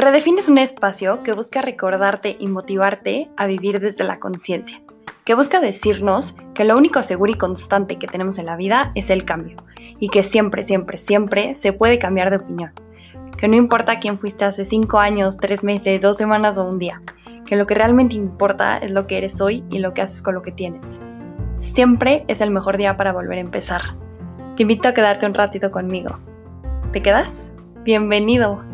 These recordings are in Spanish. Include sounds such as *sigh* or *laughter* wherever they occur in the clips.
Redefine es un espacio que busca recordarte y motivarte a vivir desde la conciencia, que busca decirnos que lo único seguro y constante que tenemos en la vida es el cambio, y que siempre, siempre, siempre se puede cambiar de opinión, que no importa quién fuiste hace 5 años, 3 meses, 2 semanas o un día, que lo que realmente importa es lo que eres hoy y lo que haces con lo que tienes. Siempre es el mejor día para volver a empezar. Te invito a quedarte un ratito conmigo. ¿Te quedas? Bienvenido.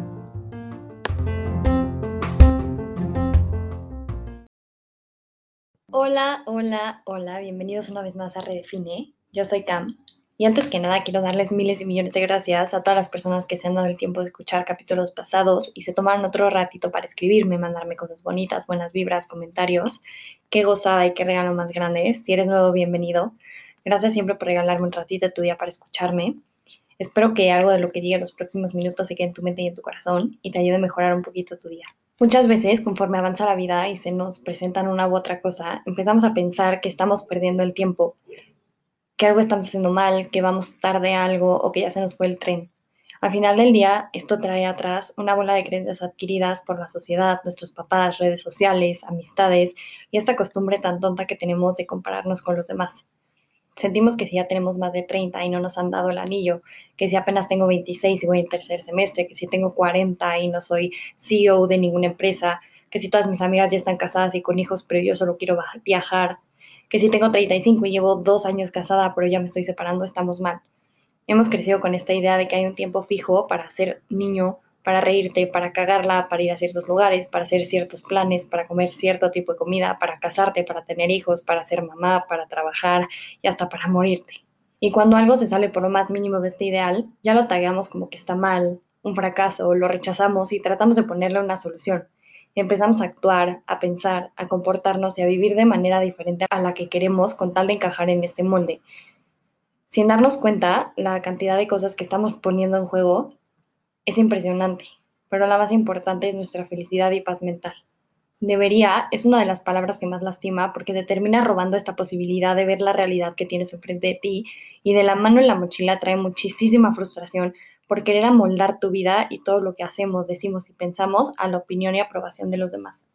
Hola, hola, hola, bienvenidos una vez más a Redefine. Yo soy Cam y antes que nada quiero darles miles y millones de gracias a todas las personas que se han dado el tiempo de escuchar capítulos pasados y se tomaron otro ratito para escribirme, mandarme cosas bonitas, buenas vibras, comentarios. Qué gozada y qué regalo más grande. Si eres nuevo, bienvenido. Gracias siempre por regalarme un ratito de tu día para escucharme. Espero que algo de lo que diga en los próximos minutos se quede en tu mente y en tu corazón y te ayude a mejorar un poquito tu día. Muchas veces, conforme avanza la vida y se nos presentan una u otra cosa, empezamos a pensar que estamos perdiendo el tiempo, que algo estamos haciendo mal, que vamos tarde algo o que ya se nos fue el tren. Al final del día, esto trae atrás una bola de creencias adquiridas por la sociedad, nuestros papás, redes sociales, amistades y esta costumbre tan tonta que tenemos de compararnos con los demás sentimos que si ya tenemos más de 30 y no nos han dado el anillo, que si apenas tengo 26 y voy en tercer semestre, que si tengo 40 y no soy CEO de ninguna empresa, que si todas mis amigas ya están casadas y con hijos, pero yo solo quiero viajar, que si tengo 35 y llevo dos años casada, pero ya me estoy separando, estamos mal. Hemos crecido con esta idea de que hay un tiempo fijo para ser niño, para reírte, para cagarla, para ir a ciertos lugares, para hacer ciertos planes, para comer cierto tipo de comida, para casarte, para tener hijos, para ser mamá, para trabajar y hasta para morirte. Y cuando algo se sale por lo más mínimo de este ideal, ya lo tagueamos como que está mal, un fracaso, lo rechazamos y tratamos de ponerle una solución. Empezamos a actuar, a pensar, a comportarnos y a vivir de manera diferente a la que queremos con tal de encajar en este molde. Sin darnos cuenta, la cantidad de cosas que estamos poniendo en juego es impresionante, pero la más importante es nuestra felicidad y paz mental. Debería es una de las palabras que más lastima porque te termina robando esta posibilidad de ver la realidad que tienes enfrente de ti y de la mano en la mochila trae muchísima frustración por querer amoldar tu vida y todo lo que hacemos, decimos y pensamos a la opinión y aprobación de los demás.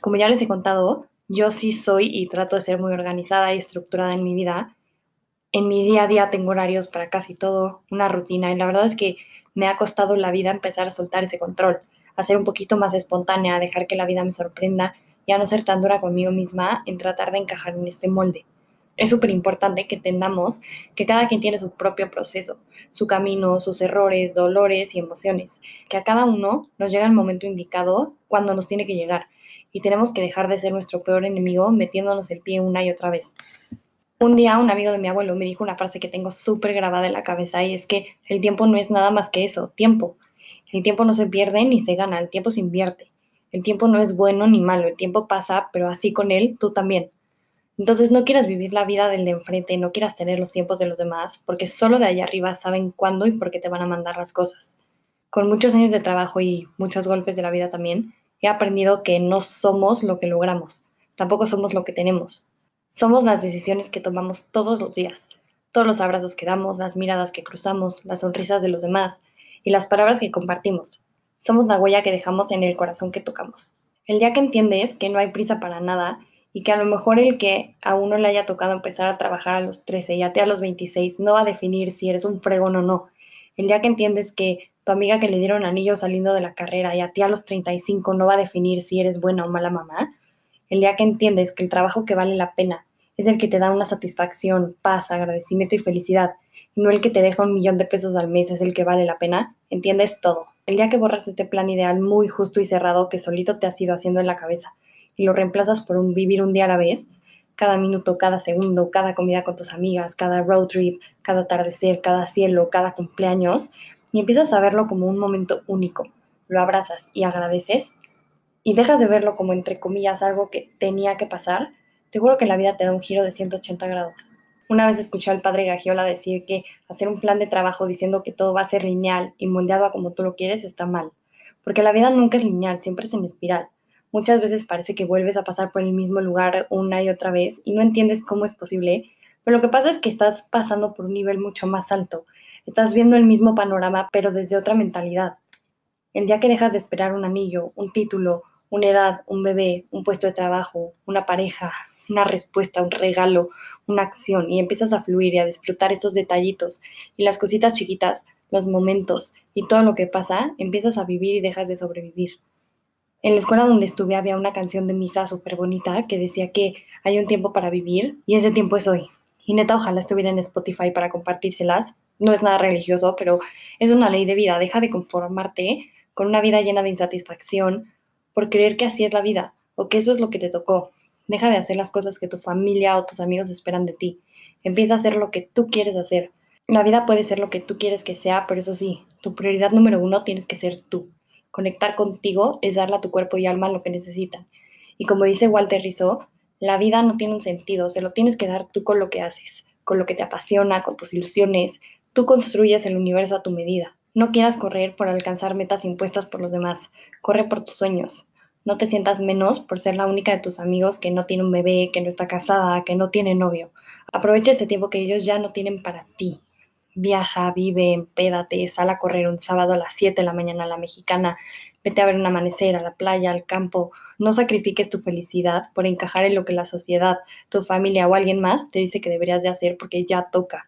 Como ya les he contado, yo sí soy y trato de ser muy organizada y estructurada en mi vida. En mi día a día tengo horarios para casi todo, una rutina y la verdad es que me ha costado la vida empezar a soltar ese control, a ser un poquito más espontánea, a dejar que la vida me sorprenda y a no ser tan dura conmigo misma en tratar de encajar en este molde. Es súper importante que entendamos que cada quien tiene su propio proceso, su camino, sus errores, dolores y emociones, que a cada uno nos llega el momento indicado cuando nos tiene que llegar y tenemos que dejar de ser nuestro peor enemigo metiéndonos el pie una y otra vez. Un día un amigo de mi abuelo me dijo una frase que tengo súper grabada en la cabeza y es que el tiempo no es nada más que eso, tiempo. El tiempo no se pierde ni se gana, el tiempo se invierte. El tiempo no es bueno ni malo, el tiempo pasa, pero así con él tú también. Entonces no quieras vivir la vida del de enfrente, no quieras tener los tiempos de los demás, porque solo de allá arriba saben cuándo y por qué te van a mandar las cosas. Con muchos años de trabajo y muchos golpes de la vida también, he aprendido que no somos lo que logramos, tampoco somos lo que tenemos. Somos las decisiones que tomamos todos los días, todos los abrazos que damos, las miradas que cruzamos, las sonrisas de los demás y las palabras que compartimos. Somos la huella que dejamos en el corazón que tocamos. El día que entiendes que no hay prisa para nada y que a lo mejor el que a uno le haya tocado empezar a trabajar a los 13 y a ti a los 26 no va a definir si eres un fregón o no. El día que entiendes que tu amiga que le dieron anillo saliendo de la carrera y a ti a los 35 no va a definir si eres buena o mala mamá, el día que entiendes que el trabajo que vale la pena es el que te da una satisfacción, paz, agradecimiento y felicidad, y no el que te deja un millón de pesos al mes es el que vale la pena, entiendes todo. El día que borras este plan ideal muy justo y cerrado que solito te has ido haciendo en la cabeza y lo reemplazas por un vivir un día a la vez, cada minuto, cada segundo, cada comida con tus amigas, cada road trip, cada atardecer, cada cielo, cada cumpleaños, y empiezas a verlo como un momento único, lo abrazas y agradeces, y dejas de verlo como, entre comillas, algo que tenía que pasar, te juro que la vida te da un giro de 180 grados. Una vez escuché al padre Gagiola decir que hacer un plan de trabajo diciendo que todo va a ser lineal y moldeado a como tú lo quieres está mal, porque la vida nunca es lineal, siempre es en espiral. Muchas veces parece que vuelves a pasar por el mismo lugar una y otra vez y no entiendes cómo es posible, pero lo que pasa es que estás pasando por un nivel mucho más alto. Estás viendo el mismo panorama, pero desde otra mentalidad. El día que dejas de esperar un anillo, un título, una edad, un bebé, un puesto de trabajo, una pareja, una respuesta, un regalo, una acción y empiezas a fluir y a disfrutar estos detallitos y las cositas chiquitas, los momentos y todo lo que pasa, empiezas a vivir y dejas de sobrevivir. En la escuela donde estuve había una canción de misa súper bonita que decía que hay un tiempo para vivir y ese tiempo es hoy. Y neta, ojalá estuviera en Spotify para compartírselas. No es nada religioso, pero es una ley de vida. Deja de conformarte con una vida llena de insatisfacción por creer que así es la vida o que eso es lo que te tocó. Deja de hacer las cosas que tu familia o tus amigos esperan de ti. Empieza a hacer lo que tú quieres hacer. La vida puede ser lo que tú quieres que sea, pero eso sí, tu prioridad número uno tienes que ser tú. Conectar contigo es darle a tu cuerpo y alma lo que necesitan. Y como dice Walter Rizzo, la vida no tiene un sentido, se lo tienes que dar tú con lo que haces, con lo que te apasiona, con tus ilusiones. Tú construyes el universo a tu medida. No quieras correr por alcanzar metas impuestas por los demás, corre por tus sueños. No te sientas menos por ser la única de tus amigos que no tiene un bebé, que no está casada, que no tiene novio. Aprovecha este tiempo que ellos ya no tienen para ti. Viaja, vive, empédate, sal a correr un sábado a las 7 de la mañana a la mexicana, vete a ver un amanecer a la playa, al campo. No sacrifiques tu felicidad por encajar en lo que la sociedad, tu familia o alguien más te dice que deberías de hacer porque ya toca.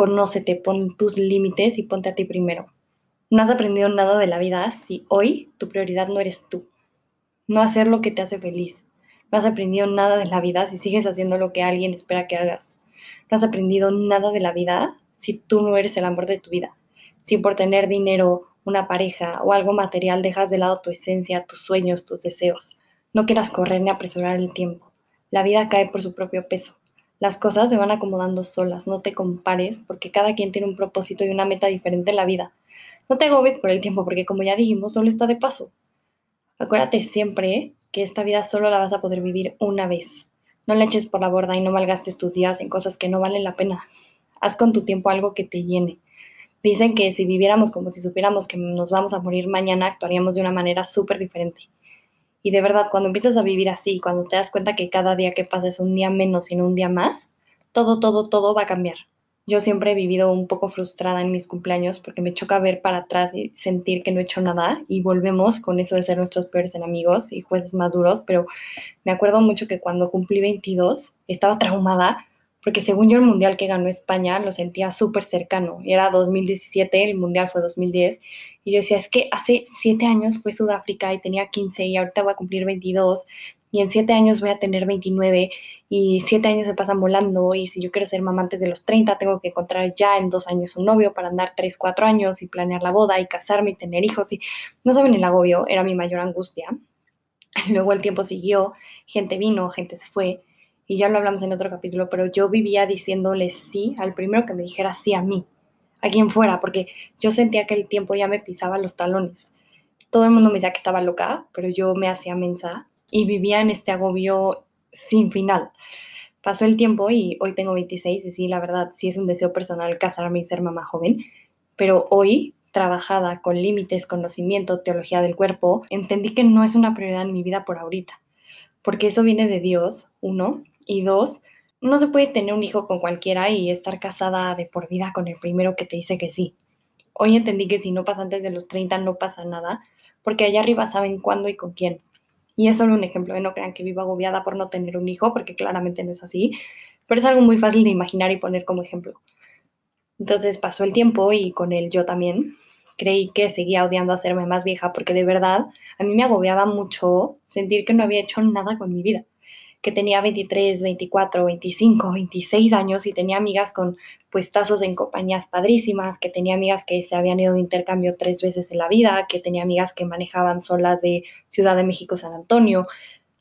Conócete, pon tus límites y ponte a ti primero. No has aprendido nada de la vida si hoy tu prioridad no eres tú no hacer lo que te hace feliz. No has aprendido nada de la vida si sigues haciendo lo que alguien espera que hagas. No has aprendido nada de la vida si tú no eres el amor de tu vida. Si por tener dinero, una pareja o algo material dejas de lado tu esencia, tus sueños, tus deseos. No quieras correr ni apresurar el tiempo. La vida cae por su propio peso. Las cosas se van acomodando solas, no te compares porque cada quien tiene un propósito y una meta diferente en la vida. No te agobies por el tiempo porque como ya dijimos, solo está de paso. Acuérdate siempre que esta vida solo la vas a poder vivir una vez. No le eches por la borda y no malgastes tus días en cosas que no valen la pena. Haz con tu tiempo algo que te llene. Dicen que si viviéramos como si supiéramos que nos vamos a morir mañana, actuaríamos de una manera súper diferente. Y de verdad, cuando empiezas a vivir así, cuando te das cuenta que cada día que pasa es un día menos y no un día más, todo, todo, todo va a cambiar. Yo siempre he vivido un poco frustrada en mis cumpleaños porque me choca ver para atrás y sentir que no he hecho nada y volvemos con eso de ser nuestros peores enemigos y jueces más duros, pero me acuerdo mucho que cuando cumplí 22 estaba traumada porque según yo el mundial que ganó España lo sentía súper cercano, era 2017, el mundial fue 2010 y yo decía, es que hace siete años fue Sudáfrica y tenía 15 y ahorita voy a cumplir 22 y en siete años voy a tener 29 y siete años se pasan volando y si yo quiero ser mamá antes de los 30 tengo que encontrar ya en dos años un novio para andar tres, cuatro años y planear la boda y casarme y tener hijos y no saben el agobio, era mi mayor angustia. *laughs* Luego el tiempo siguió, gente vino, gente se fue y ya lo hablamos en otro capítulo, pero yo vivía diciéndole sí al primero que me dijera sí a mí, a quien fuera, porque yo sentía que el tiempo ya me pisaba los talones. Todo el mundo me decía que estaba loca, pero yo me hacía mensa y vivía en este agobio sin final. Pasó el tiempo y hoy tengo 26 y sí, la verdad, sí es un deseo personal casarme y ser mamá joven, pero hoy, trabajada con límites, conocimiento, teología del cuerpo, entendí que no es una prioridad en mi vida por ahorita, porque eso viene de Dios, uno, y dos, no se puede tener un hijo con cualquiera y estar casada de por vida con el primero que te dice que sí. Hoy entendí que si no pasa antes de los 30 no pasa nada, porque allá arriba saben cuándo y con quién. Y es solo un ejemplo, ¿eh? no crean que vivo agobiada por no tener un hijo, porque claramente no es así, pero es algo muy fácil de imaginar y poner como ejemplo. Entonces pasó el tiempo y con él yo también creí que seguía odiando hacerme más vieja porque de verdad a mí me agobiaba mucho sentir que no había hecho nada con mi vida que tenía 23, 24, 25, 26 años y tenía amigas con puestazos en compañías padrísimas, que tenía amigas que se habían ido de intercambio tres veces en la vida, que tenía amigas que manejaban solas de Ciudad de México San Antonio,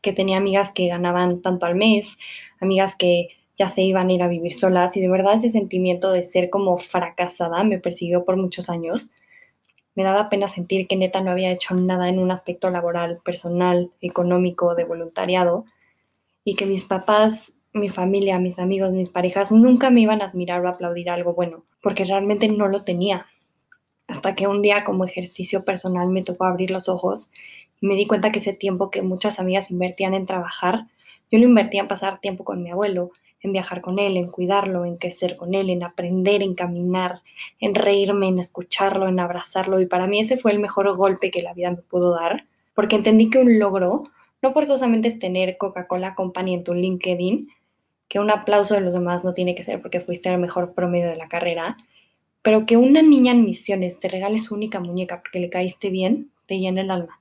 que tenía amigas que ganaban tanto al mes, amigas que ya se iban a ir a vivir solas y de verdad ese sentimiento de ser como fracasada me persiguió por muchos años. Me daba pena sentir que neta no había hecho nada en un aspecto laboral, personal, económico, de voluntariado y que mis papás, mi familia, mis amigos, mis parejas nunca me iban a admirar o aplaudir algo bueno, porque realmente no lo tenía. Hasta que un día como ejercicio personal me tocó abrir los ojos y me di cuenta que ese tiempo que muchas amigas invertían en trabajar, yo lo invertía en pasar tiempo con mi abuelo, en viajar con él, en cuidarlo, en crecer con él, en aprender, en caminar, en reírme, en escucharlo, en abrazarlo. Y para mí ese fue el mejor golpe que la vida me pudo dar, porque entendí que un logro no forzosamente es tener Coca-Cola Company en tu LinkedIn, que un aplauso de los demás no tiene que ser porque fuiste el mejor promedio de la carrera, pero que una niña en misiones te regale su única muñeca porque le caíste bien, te llena el alma.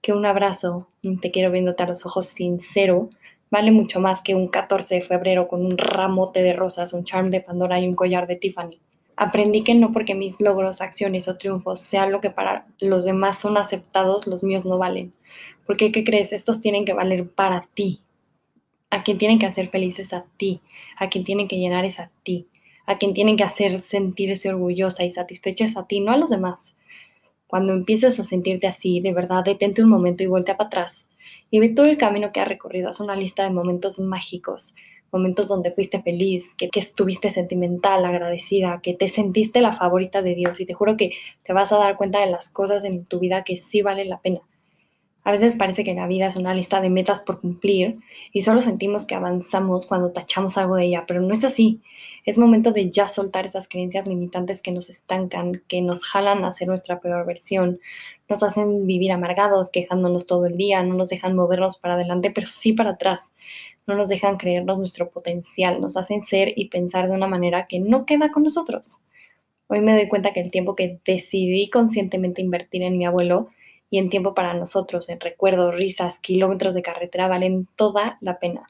Que un abrazo, te quiero viéndote a los ojos sincero, vale mucho más que un 14 de febrero con un ramote de rosas, un charm de Pandora y un collar de Tiffany. Aprendí que no porque mis logros, acciones o triunfos sean lo que para los demás son aceptados, los míos no valen. Porque, ¿qué crees? Estos tienen que valer para ti. A quien tienen que hacer felices a ti. A quien tienen que llenar es a ti. A quien tienen que hacer sentirse orgullosa y satisfecha es a ti, no a los demás. Cuando empieces a sentirte así, de verdad, detente un momento y voltea para atrás y ve todo el camino que has recorrido. Haz una lista de momentos mágicos, momentos donde fuiste feliz, que, estuviste sentimental, agradecida, que te sentiste la favorita de Dios. Y te juro que te vas a dar cuenta de las cosas en tu vida que sí valen la pena. A veces parece que la vida es una lista de metas por cumplir y solo sentimos que avanzamos cuando tachamos algo de ella, pero no es así. Es momento de ya soltar esas creencias limitantes que nos estancan, que nos jalan a ser nuestra peor versión, nos hacen vivir amargados, quejándonos todo el día, no nos dejan movernos para adelante, pero sí para atrás. No nos dejan creernos nuestro potencial, nos hacen ser y pensar de una manera que no queda con nosotros. Hoy me doy cuenta que el tiempo que decidí conscientemente invertir en mi abuelo y en tiempo para nosotros, en recuerdos, risas, kilómetros de carretera, valen toda la pena.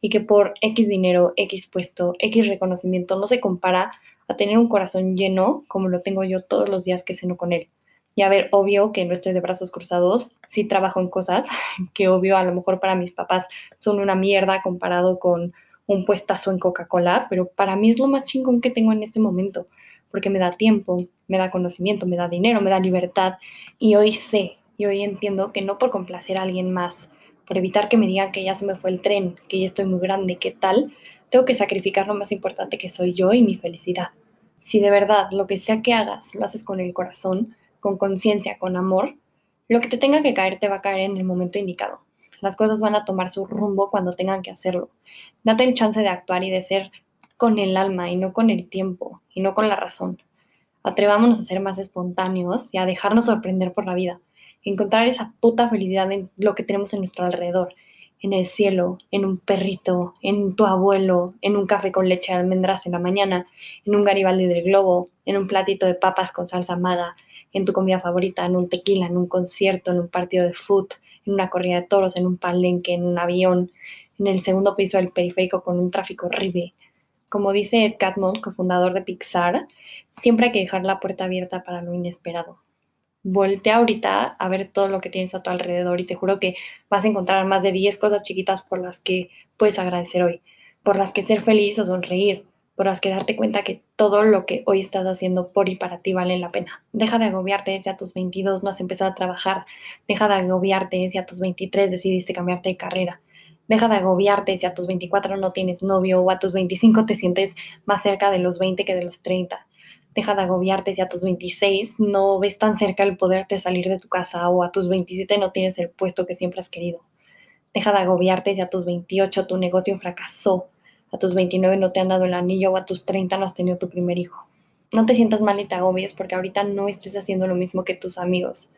Y que por X dinero, X puesto, X reconocimiento no se compara a tener un corazón lleno como lo tengo yo todos los días que ceno con él. Y a ver, obvio que no estoy de brazos cruzados, sí trabajo en cosas *laughs* que obvio a lo mejor para mis papás son una mierda comparado con un puestazo en Coca-Cola, pero para mí es lo más chingón que tengo en este momento, porque me da tiempo, me da conocimiento, me da dinero, me da libertad y hoy sé y hoy entiendo que no por complacer a alguien más, por evitar que me digan que ya se me fue el tren, que ya estoy muy grande, que tal, tengo que sacrificar lo más importante que soy yo y mi felicidad. Si de verdad lo que sea que hagas lo haces con el corazón, con conciencia, con amor, lo que te tenga que caer te va a caer en el momento indicado. Las cosas van a tomar su rumbo cuando tengan que hacerlo. Date el chance de actuar y de ser con el alma y no con el tiempo y no con la razón. Atrevámonos a ser más espontáneos y a dejarnos sorprender por la vida encontrar esa puta felicidad en lo que tenemos en nuestro alrededor, en el cielo, en un perrito, en tu abuelo, en un café con leche de almendras en la mañana, en un garibaldi del globo, en un platito de papas con salsa maga, en tu comida favorita, en un tequila, en un concierto, en un partido de foot, en una corrida de toros, en un palenque, en un avión, en el segundo piso del periférico con un tráfico horrible. Como dice Ed Catmull, cofundador de Pixar, siempre hay que dejar la puerta abierta para lo inesperado voltea ahorita a ver todo lo que tienes a tu alrededor y te juro que vas a encontrar más de 10 cosas chiquitas por las que puedes agradecer hoy, por las que ser feliz o sonreír, por las que darte cuenta que todo lo que hoy estás haciendo por y para ti vale la pena. Deja de agobiarte si a tus 22 no has empezado a trabajar, deja de agobiarte si a tus 23 decidiste cambiarte de carrera. Deja de agobiarte si a tus 24 no tienes novio o a tus 25 te sientes más cerca de los 20 que de los 30 deja de agobiarte si a tus 26 no ves tan cerca el poderte salir de tu casa o a tus 27 no tienes el puesto que siempre has querido. Deja de agobiarte si a tus 28 tu negocio fracasó, a tus 29 no te han dado el anillo o a tus 30 no has tenido tu primer hijo. No te sientas mal y te agobies porque ahorita no estés haciendo lo mismo que tus amigos,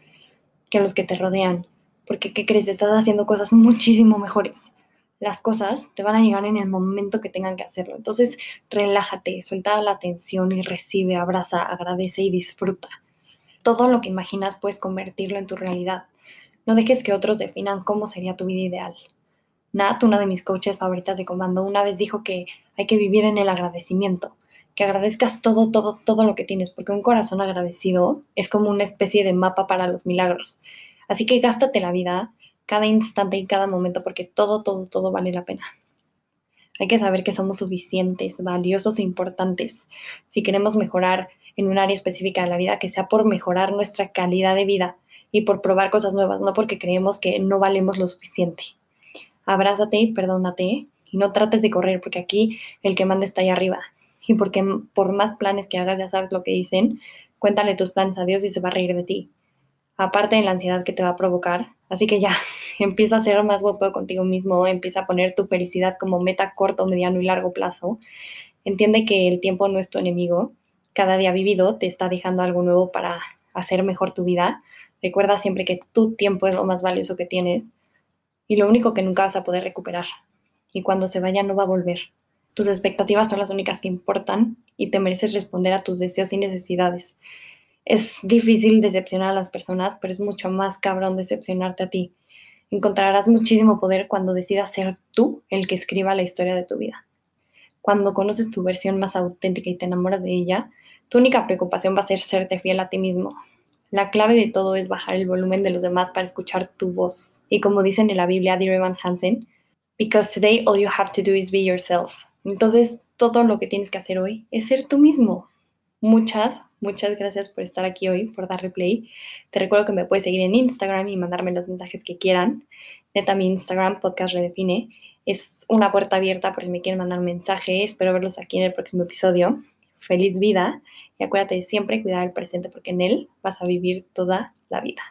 que los que te rodean, porque ¿qué crees? Estás haciendo cosas muchísimo mejores las cosas te van a llegar en el momento que tengan que hacerlo. Entonces, relájate, suelta la tensión y recibe, abraza, agradece y disfruta. Todo lo que imaginas puedes convertirlo en tu realidad. No dejes que otros definan cómo sería tu vida ideal. Nat, una de mis coaches favoritas de comando, una vez dijo que hay que vivir en el agradecimiento, que agradezcas todo, todo, todo lo que tienes, porque un corazón agradecido es como una especie de mapa para los milagros. Así que gástate la vida cada instante y cada momento, porque todo, todo, todo vale la pena. Hay que saber que somos suficientes, valiosos e importantes. Si queremos mejorar en un área específica de la vida, que sea por mejorar nuestra calidad de vida y por probar cosas nuevas, no porque creemos que no valemos lo suficiente. Abrázate y perdónate y no trates de correr, porque aquí el que manda está ahí arriba. Y porque por más planes que hagas, ya sabes lo que dicen, cuéntale tus planes a Dios y se va a reír de ti. Aparte de la ansiedad que te va a provocar, Así que ya, *laughs* empieza a ser más guapo contigo mismo, empieza a poner tu felicidad como meta corto, mediano y largo plazo. Entiende que el tiempo no es tu enemigo. Cada día vivido te está dejando algo nuevo para hacer mejor tu vida. Recuerda siempre que tu tiempo es lo más valioso que tienes y lo único que nunca vas a poder recuperar. Y cuando se vaya no va a volver. Tus expectativas son las únicas que importan y te mereces responder a tus deseos y necesidades. Es difícil decepcionar a las personas, pero es mucho más cabrón decepcionarte a ti. Encontrarás muchísimo poder cuando decidas ser tú el que escriba la historia de tu vida. Cuando conoces tu versión más auténtica y te enamoras de ella, tu única preocupación va a ser serte fiel a ti mismo. La clave de todo es bajar el volumen de los demás para escuchar tu voz. Y como dicen en la Biblia de Evan Hansen, because today all you have to do is be yourself. Entonces, todo lo que tienes que hacer hoy es ser tú mismo. Muchas, muchas gracias por estar aquí hoy, por dar replay. Te recuerdo que me puedes seguir en Instagram y mandarme los mensajes que quieran. Neta, mi Instagram, podcast redefine, es una puerta abierta por si me quieren mandar un mensaje. Espero verlos aquí en el próximo episodio. Feliz vida y acuérdate de siempre cuidar el presente porque en él vas a vivir toda la vida.